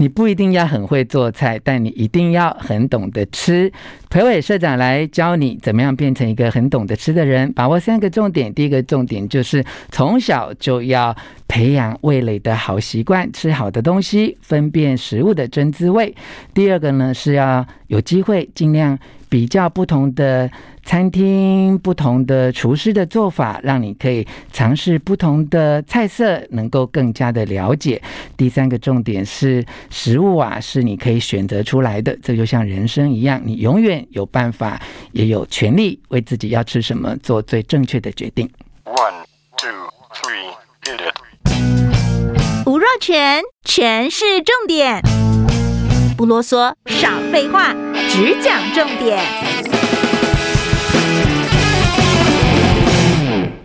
你不一定要很会做菜，但你一定要很懂得吃。裴伟社长来教你怎么样变成一个很懂得吃的人。把握三个重点，第一个重点就是从小就要培养味蕾的好习惯，吃好的东西，分辨食物的真滋味。第二个呢，是要有机会尽量比较不同的餐厅、不同的厨师的做法，让你可以尝试不同的菜色，能够更加的了解。第三个重点是食物啊，是你可以选择出来的，这就像人生一样，你永远有办法，也有权利为自己要吃什么做最正确的决定。One, 全全是，重点，不啰嗦，少废话，只讲重点。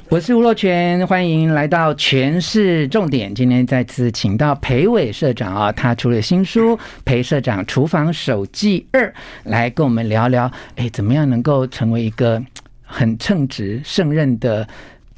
我是吴若全，欢迎来到权式重点。今天再次请到裴伟社长啊，他出了新书《裴社长厨房手记二》，来跟我们聊聊，哎，怎么样能够成为一个很称职胜任的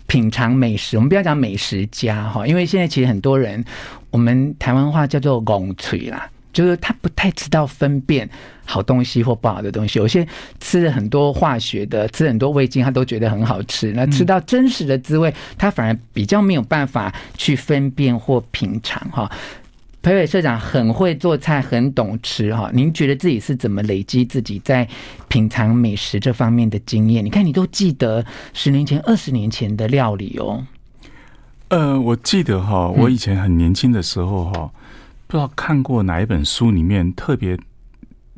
品尝美食？我们不要讲美食家哈，因为现在其实很多人，我们台湾话叫做“拱嘴”啦。就是他不太知道分辨好东西或不好的东西，有些吃了很多化学的，吃很多味精，他都觉得很好吃。那吃到真实的滋味，他反而比较没有办法去分辨或品尝哈。裴伟社长很会做菜，很懂吃哈。您觉得自己是怎么累积自己在品尝美食这方面的经验？你看，你都记得十年前、二十年前的料理哦。呃，我记得哈，我以前很年轻的时候哈。不知道看过哪一本书里面特别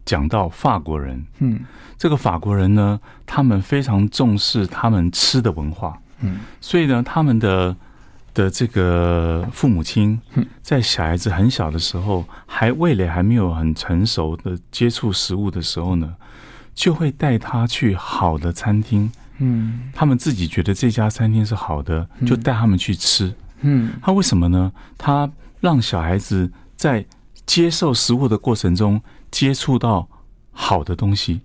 讲到法国人，嗯，这个法国人呢，他们非常重视他们吃的文化，嗯，所以呢，他们的的这个父母亲在小孩子很小的时候，还味蕾还没有很成熟的接触食物的时候呢，就会带他去好的餐厅，嗯，他们自己觉得这家餐厅是好的，就带他们去吃，嗯，他为什么呢？他让小孩子。在接受食物的过程中，接触到好的东西，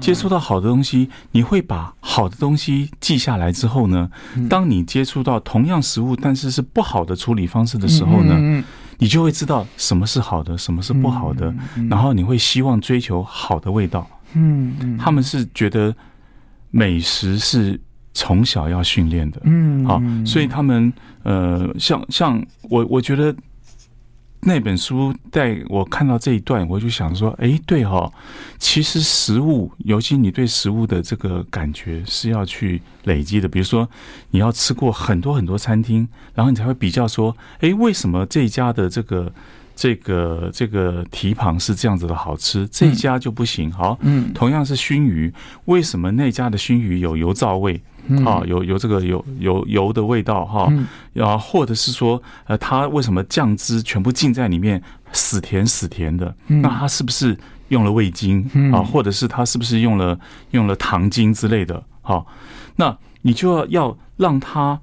接触到好的东西，你会把好的东西记下来之后呢，当你接触到同样食物，但是是不好的处理方式的时候呢，你就会知道什么是好的，什么是不好的，然后你会希望追求好的味道。嗯，他们是觉得美食是从小要训练的。嗯，好，所以他们呃，像像我，我觉得。那本书带我看到这一段，我就想说，哎，对哈，其实食物，尤其你对食物的这个感觉是要去累积的。比如说，你要吃过很多很多餐厅，然后你才会比较说，哎，为什么这家的这个这个这个蹄膀是这样子的好吃，这一家就不行？好，嗯，同样是熏鱼，为什么那家的熏鱼有油皂味？啊，有有这个有有油的味道哈，啊，或者是说，呃，它为什么酱汁全部浸在里面，死甜死甜的？那它是不是用了味精啊？或者是它是不是用了用了糖精之类的？哈，那你就要要让他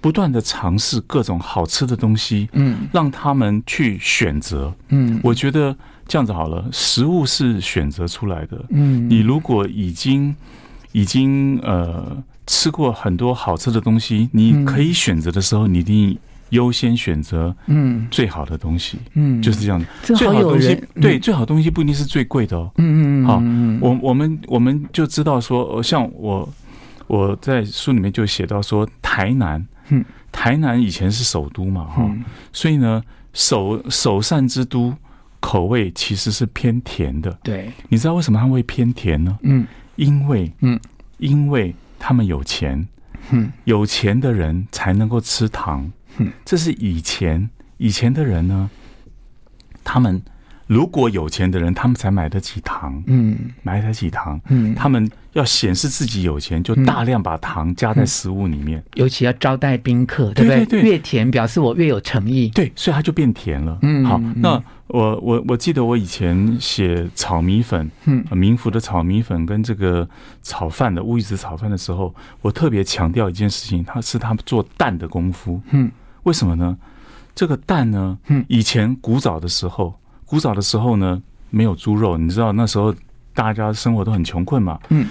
不断的尝试各种好吃的东西，嗯，让他们去选择，嗯，我觉得这样子好了，食物是选择出来的，嗯，你如果已经已经呃。吃过很多好吃的东西，你可以选择的时候，你一定优先选择嗯最好的东西，嗯，就是这样的。最好的东西，对，最好的东西不一定是最贵的哦，嗯嗯嗯。好，我我们我们就知道说，像我我在书里面就写到说，台南，嗯，台南以前是首都嘛，哈，所以呢，首首善之都，口味其实是偏甜的。对，你知道为什么它会偏甜呢？嗯，因为嗯，因为。他们有钱，有钱的人才能够吃糖，这是以前以前的人呢，他们。如果有钱的人，他们才买得起糖，嗯，买得起糖，嗯，他们要显示自己有钱，就大量把糖加在食物里面，尤其要招待宾客，对不对？对，越甜表示我越有诚意，对，所以它就变甜了。嗯，好，那我我我记得我以前写炒米粉，嗯，民福的炒米粉跟这个炒饭的乌鱼子炒饭的时候，我特别强调一件事情，它是他们做蛋的功夫，嗯，为什么呢？这个蛋呢，嗯，以前古早的时候。古早的时候呢，没有猪肉，你知道那时候大家生活都很穷困嘛，嗯，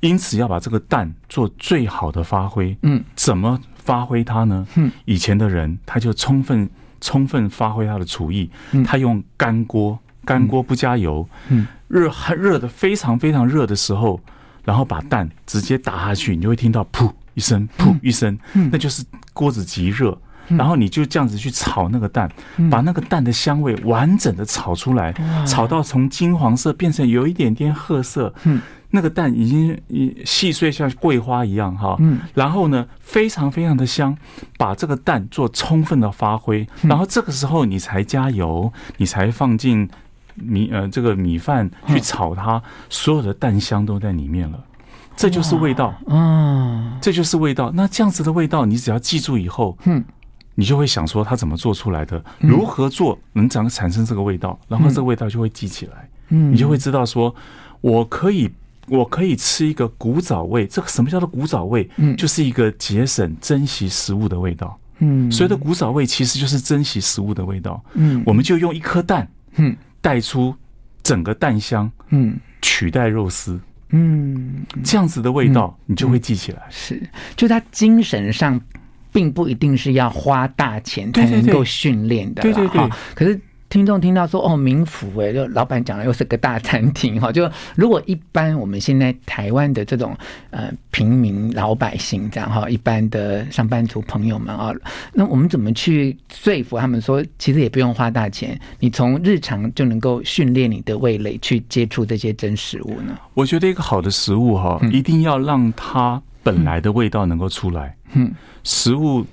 因此要把这个蛋做最好的发挥，嗯，怎么发挥它呢？嗯，以前的人他就充分充分发挥他的厨艺。嗯。他用干锅，干锅不加油，嗯。热很热的非常非常热的时候，然后把蛋直接打下去，你就会听到噗一声，噗一声，那就是锅子极热。然后你就这样子去炒那个蛋，把那个蛋的香味完整的炒出来，炒到从金黄色变成有一点点褐色，那个蛋已经细碎像桂花一样哈，然后呢非常非常的香，把这个蛋做充分的发挥，然后这个时候你才加油，你才放进米呃这个米饭去炒它，所有的蛋香都在里面了，这就是味道，嗯，这就是味道。那这样子的味道，你只要记住以后，嗯。你就会想说他怎么做出来的，如何做能长产生这个味道，然后这个味道就会记起来，嗯你就会知道说，我可以我可以吃一个古早味。这个什么叫做古早味？嗯就是一个节省珍惜食物的味道。嗯，所谓的古早味其实就是珍惜食物的味道。嗯，我们就用一颗蛋，嗯，带出整个蛋香，嗯，取代肉丝，嗯，这样子的味道你就会记起来。是，就他精神上。并不一定是要花大钱才能够训练的，对对对。可是听众听到说哦，民府哎，就老板讲了，又是个大餐厅哈。就如果一般我们现在台湾的这种呃平民老百姓这样哈，一般的上班族朋友们啊，那我们怎么去说服他们说，其实也不用花大钱，你从日常就能够训练你的味蕾去接触这些真食物呢？我觉得一个好的食物哈，一定要让它本来的味道能够出来。嗯。食物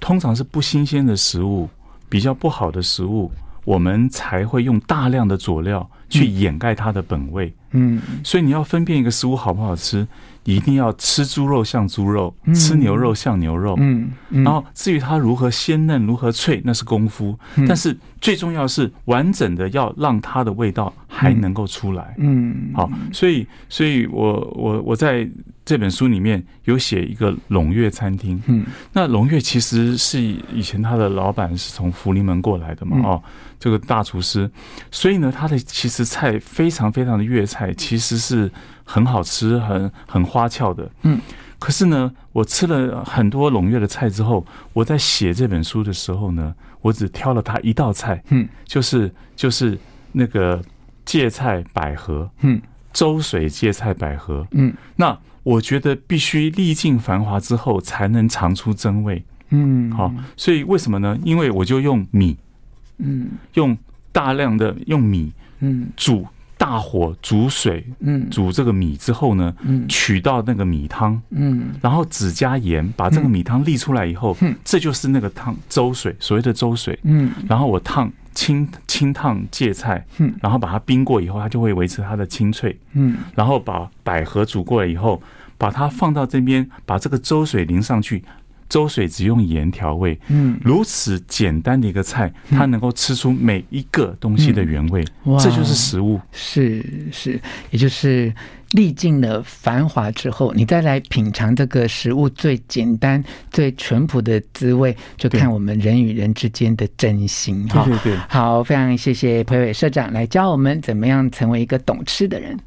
通常是不新鲜的食物，比较不好的食物，我们才会用大量的佐料去掩盖它的本味。嗯，所以你要分辨一个食物好不好吃，一定要吃猪肉像猪肉，吃牛肉像牛肉。嗯，然后至于它如何鲜嫩、如何脆，那是功夫。但是最重要是完整的要让它的味道还能够出来。嗯，好，所以，所以我我我在。这本书里面有写一个龙悦餐厅，嗯，那龙悦其实是以前他的老板是从福临门过来的嘛，哦，这个大厨师，所以呢，他的其实菜非常非常的粤菜，其实是很好吃、很很花俏的，嗯。可是呢，我吃了很多龙悦的菜之后，我在写这本书的时候呢，我只挑了他一道菜，嗯，就是就是那个芥菜百合，嗯，粥水芥菜百合，嗯，那。我觉得必须历尽繁华之后才能尝出真味。嗯，好，所以为什么呢？因为我就用米，嗯，用大量的用米，嗯，煮大火煮水，嗯，煮这个米之后呢，嗯，取到那个米汤，嗯，然后只加盐，把这个米汤沥出来以后，嗯，这就是那个汤粥水，所谓的粥水，嗯，然后我烫。清清烫芥菜，嗯，然后把它冰过以后，它就会维持它的清脆，嗯，然后把百合煮过了以后，把它放到这边，把这个粥水淋上去，粥水只用盐调味，嗯，如此简单的一个菜，它能够吃出每一个东西的原味，哇，这就是食物，是是，也就是。历尽了繁华之后，你再来品尝这个食物最简单、最淳朴的滋味，就看我们人与人之间的真心。对对对，好，非常谢谢裴伟社长来教我们怎么样成为一个懂吃的人。